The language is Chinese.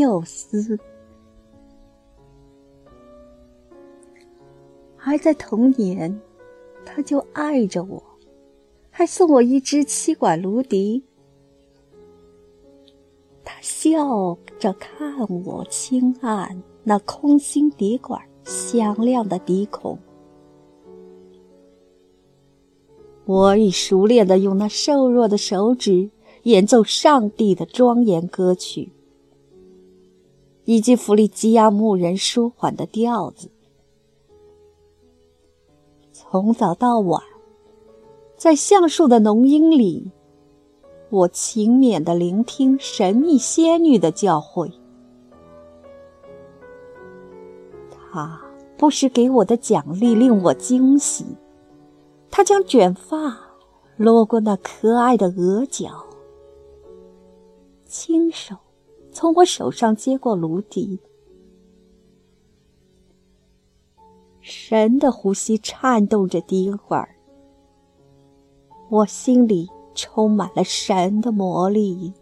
缪斯。还在童年，他就爱着我，还送我一支七管芦笛。他笑着看我轻按那空心笛管响亮的笛孔，我已熟练地用那瘦弱的手指演奏上帝的庄严歌曲，以及弗里吉亚牧人舒缓的调子。从早到晚，在橡树的浓荫里，我勤勉地聆听神秘仙女的教诲。她不时给我的奖励令我惊喜。她将卷发落过那可爱的额角，亲手从我手上接过芦笛。神的呼吸颤动着笛管，我心里充满了神的魔力。